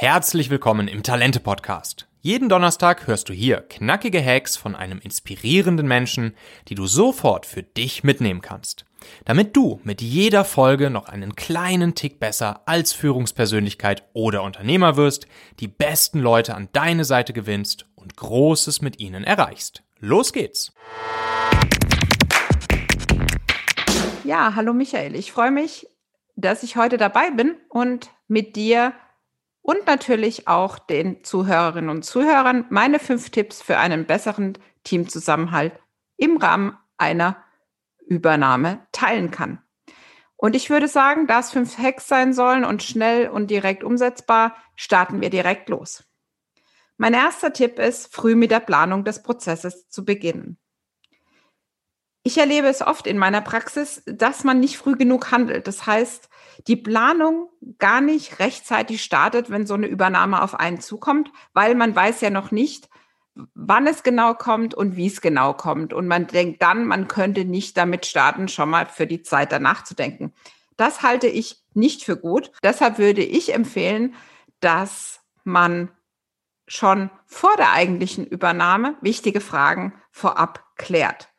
Herzlich willkommen im Talente Podcast. Jeden Donnerstag hörst du hier knackige Hacks von einem inspirierenden Menschen, die du sofort für dich mitnehmen kannst. Damit du mit jeder Folge noch einen kleinen Tick besser als Führungspersönlichkeit oder Unternehmer wirst, die besten Leute an deine Seite gewinnst und Großes mit ihnen erreichst. Los geht's! Ja, hallo Michael. Ich freue mich, dass ich heute dabei bin und mit dir und natürlich auch den Zuhörerinnen und Zuhörern meine fünf Tipps für einen besseren Teamzusammenhalt im Rahmen einer Übernahme teilen kann. Und ich würde sagen, da es fünf Hacks sein sollen und schnell und direkt umsetzbar, starten wir direkt los. Mein erster Tipp ist, früh mit der Planung des Prozesses zu beginnen. Ich erlebe es oft in meiner Praxis, dass man nicht früh genug handelt. Das heißt, die Planung gar nicht rechtzeitig startet, wenn so eine Übernahme auf einen zukommt, weil man weiß ja noch nicht, wann es genau kommt und wie es genau kommt. Und man denkt dann, man könnte nicht damit starten, schon mal für die Zeit danach zu denken. Das halte ich nicht für gut. Deshalb würde ich empfehlen, dass man schon vor der eigentlichen Übernahme wichtige Fragen vorab klärt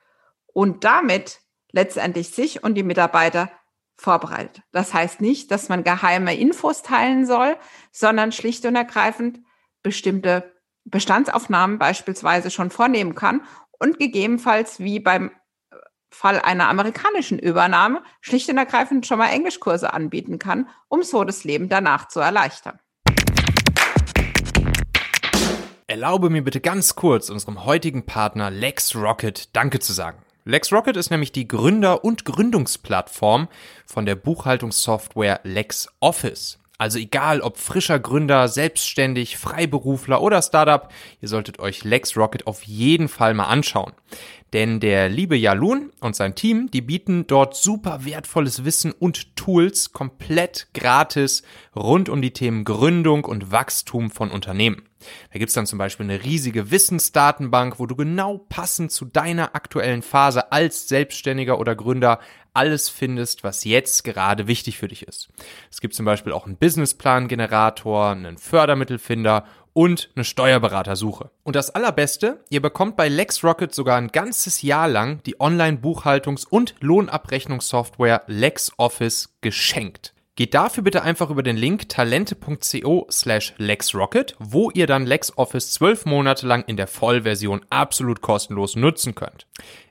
und damit letztendlich sich und die Mitarbeiter vorbereitet. Das heißt nicht, dass man geheime Infos teilen soll, sondern schlicht und ergreifend bestimmte Bestandsaufnahmen beispielsweise schon vornehmen kann und gegebenenfalls wie beim Fall einer amerikanischen Übernahme schlicht und ergreifend schon mal Englischkurse anbieten kann, um so das Leben danach zu erleichtern. Erlaube mir bitte ganz kurz unserem heutigen Partner LexRocket Danke zu sagen. LexRocket ist nämlich die Gründer- und Gründungsplattform von der Buchhaltungssoftware LexOffice. Also egal ob frischer Gründer, selbstständig, Freiberufler oder Startup, ihr solltet euch LexRocket auf jeden Fall mal anschauen. Denn der liebe Jalun und sein Team, die bieten dort super wertvolles Wissen und Tools komplett gratis rund um die Themen Gründung und Wachstum von Unternehmen. Da gibt's dann zum Beispiel eine riesige Wissensdatenbank, wo du genau passend zu deiner aktuellen Phase als Selbstständiger oder Gründer alles findest, was jetzt gerade wichtig für dich ist. Es gibt zum Beispiel auch einen Businessplan-Generator, einen Fördermittelfinder und eine Steuerberatersuche. Und das Allerbeste, ihr bekommt bei LexRocket sogar ein ganzes Jahr lang die Online-Buchhaltungs- und Lohnabrechnungssoftware LexOffice geschenkt. Geht dafür bitte einfach über den Link talente.co slash LexRocket, wo ihr dann LexOffice zwölf Monate lang in der Vollversion absolut kostenlos nutzen könnt.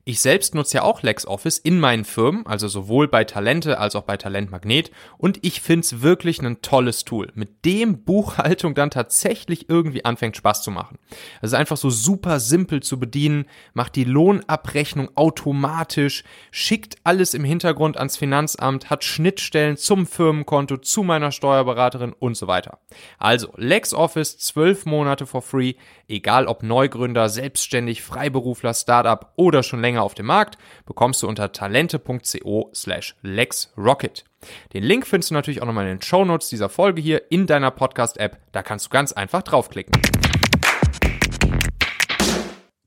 Ich selbst nutze ja auch LexOffice in meinen Firmen, also sowohl bei Talente als auch bei Talent Magnet. Und ich finde es wirklich ein tolles Tool, mit dem Buchhaltung dann tatsächlich irgendwie anfängt Spaß zu machen. Es ist einfach so super simpel zu bedienen, macht die Lohnabrechnung automatisch, schickt alles im Hintergrund ans Finanzamt, hat Schnittstellen zum Firmenkonto, zu meiner Steuerberaterin und so weiter. Also LexOffice zwölf Monate for free, egal ob Neugründer, Selbstständig, Freiberufler, Startup oder schon länger länger auf dem Markt, bekommst du unter talente.co slash lexrocket. Den Link findest du natürlich auch nochmal in den Show Notes dieser Folge hier in deiner Podcast-App. Da kannst du ganz einfach draufklicken.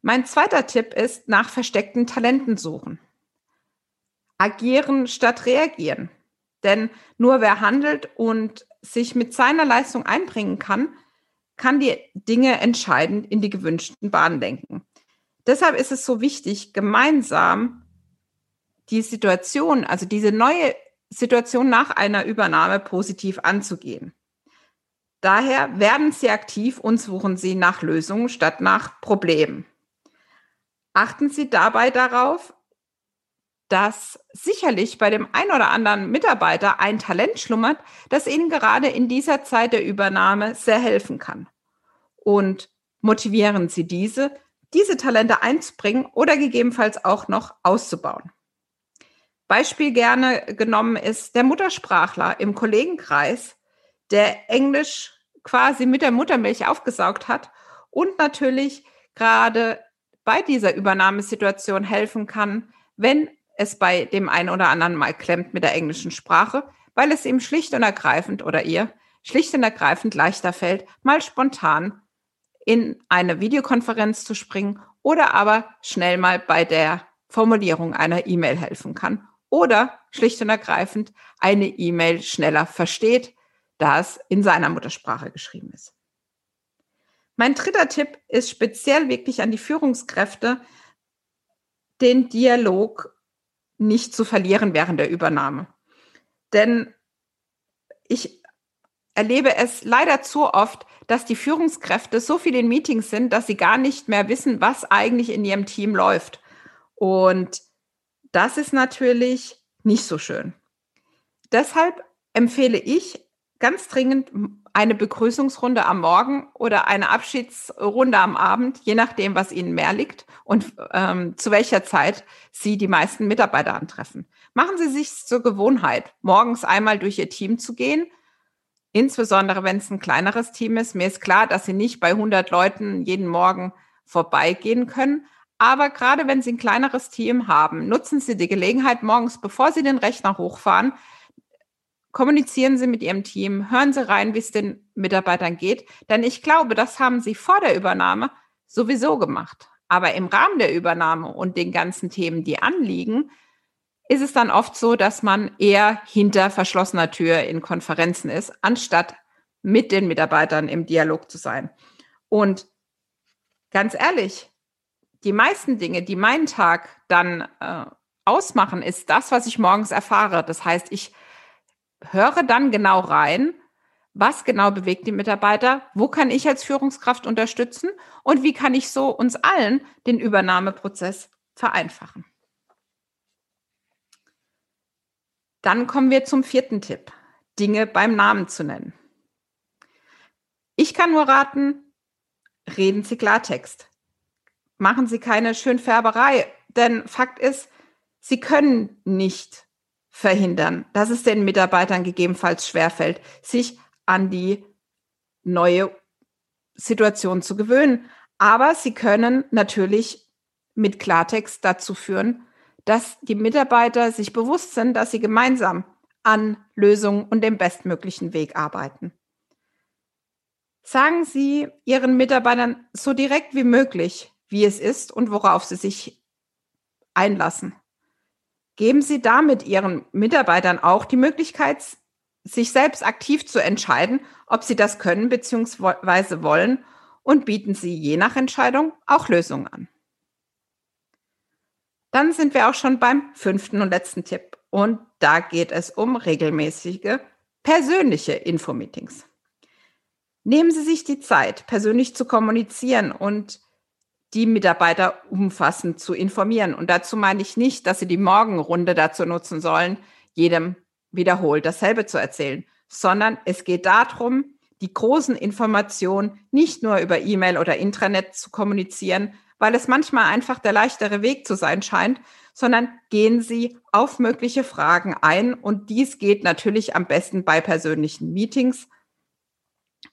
Mein zweiter Tipp ist nach versteckten Talenten suchen. Agieren statt reagieren. Denn nur wer handelt und sich mit seiner Leistung einbringen kann, kann die Dinge entscheidend in die gewünschten Bahnen lenken. Deshalb ist es so wichtig, gemeinsam die Situation, also diese neue Situation nach einer Übernahme positiv anzugehen. Daher werden Sie aktiv und suchen Sie nach Lösungen statt nach Problemen. Achten Sie dabei darauf, dass sicherlich bei dem ein oder anderen Mitarbeiter ein Talent schlummert, das Ihnen gerade in dieser Zeit der Übernahme sehr helfen kann. Und motivieren Sie diese, diese Talente einzubringen oder gegebenenfalls auch noch auszubauen. Beispiel gerne genommen ist der Muttersprachler im Kollegenkreis, der Englisch quasi mit der Muttermilch aufgesaugt hat und natürlich gerade bei dieser Übernahmesituation helfen kann, wenn es bei dem einen oder anderen mal klemmt mit der englischen Sprache, weil es ihm schlicht und ergreifend oder ihr schlicht und ergreifend leichter fällt, mal spontan in eine Videokonferenz zu springen oder aber schnell mal bei der Formulierung einer E-Mail helfen kann oder schlicht und ergreifend eine E-Mail schneller versteht, da es in seiner Muttersprache geschrieben ist. Mein dritter Tipp ist speziell wirklich an die Führungskräfte, den Dialog nicht zu verlieren während der Übernahme. Denn ich erlebe es leider zu oft, dass die Führungskräfte so viel in Meetings sind, dass sie gar nicht mehr wissen, was eigentlich in ihrem Team läuft. Und das ist natürlich nicht so schön. Deshalb empfehle ich ganz dringend eine Begrüßungsrunde am Morgen oder eine Abschiedsrunde am Abend, je nachdem, was Ihnen mehr liegt und ähm, zu welcher Zeit Sie die meisten Mitarbeiter antreffen. Machen Sie sich zur Gewohnheit, morgens einmal durch Ihr Team zu gehen, insbesondere wenn es ein kleineres Team ist. Mir ist klar, dass Sie nicht bei 100 Leuten jeden Morgen vorbeigehen können. Aber gerade wenn Sie ein kleineres Team haben, nutzen Sie die Gelegenheit morgens, bevor Sie den Rechner hochfahren, kommunizieren Sie mit Ihrem Team, hören Sie rein, wie es den Mitarbeitern geht. Denn ich glaube, das haben Sie vor der Übernahme sowieso gemacht. Aber im Rahmen der Übernahme und den ganzen Themen, die anliegen, ist es dann oft so, dass man eher hinter verschlossener Tür in Konferenzen ist, anstatt mit den Mitarbeitern im Dialog zu sein. Und ganz ehrlich, die meisten Dinge, die meinen Tag dann äh, ausmachen, ist das, was ich morgens erfahre. Das heißt, ich höre dann genau rein, was genau bewegt die Mitarbeiter, wo kann ich als Führungskraft unterstützen und wie kann ich so uns allen den Übernahmeprozess vereinfachen. Dann kommen wir zum vierten Tipp, Dinge beim Namen zu nennen. Ich kann nur raten, reden Sie Klartext. Machen Sie keine Schönfärberei, denn Fakt ist, Sie können nicht verhindern, dass es den Mitarbeitern gegebenenfalls schwerfällt, sich an die neue Situation zu gewöhnen. Aber sie können natürlich mit Klartext dazu führen, dass die Mitarbeiter sich bewusst sind, dass sie gemeinsam an Lösungen und dem bestmöglichen Weg arbeiten. Sagen Sie Ihren Mitarbeitern so direkt wie möglich, wie es ist und worauf sie sich einlassen. Geben Sie damit Ihren Mitarbeitern auch die Möglichkeit, sich selbst aktiv zu entscheiden, ob sie das können bzw. wollen und bieten Sie je nach Entscheidung auch Lösungen an. Dann sind wir auch schon beim fünften und letzten Tipp und da geht es um regelmäßige persönliche Infomeetings. Nehmen Sie sich die Zeit, persönlich zu kommunizieren und die Mitarbeiter umfassend zu informieren. Und dazu meine ich nicht, dass sie die Morgenrunde dazu nutzen sollen, jedem wiederholt dasselbe zu erzählen, sondern es geht darum, die großen Informationen nicht nur über E-Mail oder Intranet zu kommunizieren, weil es manchmal einfach der leichtere Weg zu sein scheint, sondern gehen Sie auf mögliche Fragen ein. Und dies geht natürlich am besten bei persönlichen Meetings.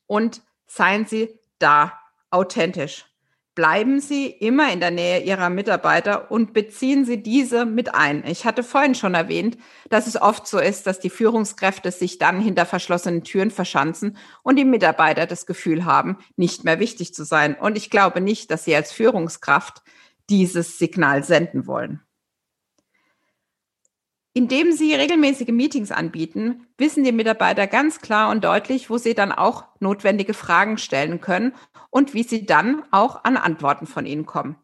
Und seien Sie da authentisch bleiben Sie immer in der Nähe Ihrer Mitarbeiter und beziehen Sie diese mit ein. Ich hatte vorhin schon erwähnt, dass es oft so ist, dass die Führungskräfte sich dann hinter verschlossenen Türen verschanzen und die Mitarbeiter das Gefühl haben, nicht mehr wichtig zu sein. Und ich glaube nicht, dass Sie als Führungskraft dieses Signal senden wollen. Indem Sie regelmäßige Meetings anbieten, wissen die Mitarbeiter ganz klar und deutlich, wo sie dann auch notwendige Fragen stellen können und wie sie dann auch an Antworten von Ihnen kommen.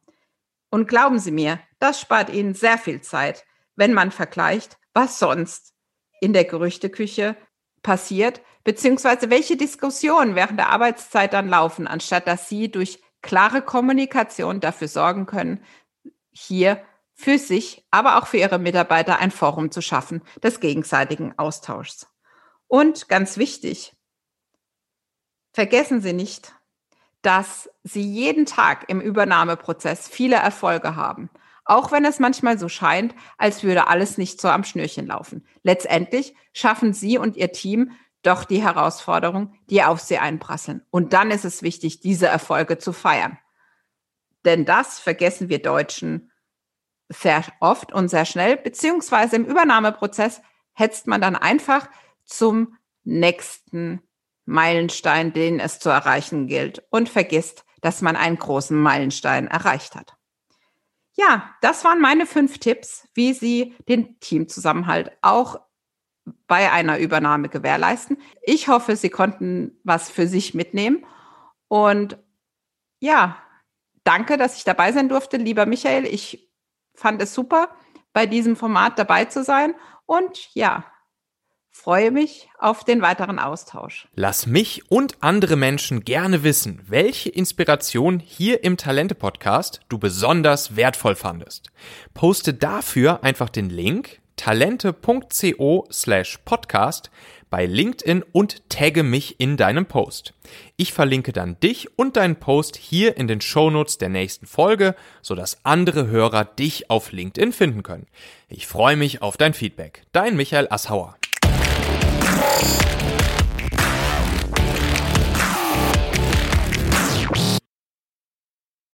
Und glauben Sie mir, das spart Ihnen sehr viel Zeit, wenn man vergleicht, was sonst in der Gerüchteküche passiert, beziehungsweise welche Diskussionen während der Arbeitszeit dann laufen, anstatt dass Sie durch klare Kommunikation dafür sorgen können, hier für sich, aber auch für ihre Mitarbeiter ein Forum zu schaffen des gegenseitigen Austauschs. Und ganz wichtig, vergessen Sie nicht, dass Sie jeden Tag im Übernahmeprozess viele Erfolge haben, auch wenn es manchmal so scheint, als würde alles nicht so am Schnürchen laufen. Letztendlich schaffen Sie und Ihr Team doch die Herausforderung, die auf Sie einprasseln. Und dann ist es wichtig, diese Erfolge zu feiern. Denn das vergessen wir Deutschen sehr oft und sehr schnell, beziehungsweise im Übernahmeprozess hetzt man dann einfach zum nächsten Meilenstein, den es zu erreichen gilt und vergisst, dass man einen großen Meilenstein erreicht hat. Ja, das waren meine fünf Tipps, wie Sie den Teamzusammenhalt auch bei einer Übernahme gewährleisten. Ich hoffe, Sie konnten was für sich mitnehmen. Und ja, danke, dass ich dabei sein durfte, lieber Michael. Ich fand es super, bei diesem Format dabei zu sein. Und ja, freue mich auf den weiteren Austausch. Lass mich und andere Menschen gerne wissen, welche Inspiration hier im Talente-Podcast du besonders wertvoll fandest. Poste dafür einfach den Link talente.co slash podcast bei LinkedIn und tagge mich in deinem Post. Ich verlinke dann dich und deinen Post hier in den Shownotes der nächsten Folge, sodass andere Hörer dich auf LinkedIn finden können. Ich freue mich auf dein Feedback. Dein Michael Assauer.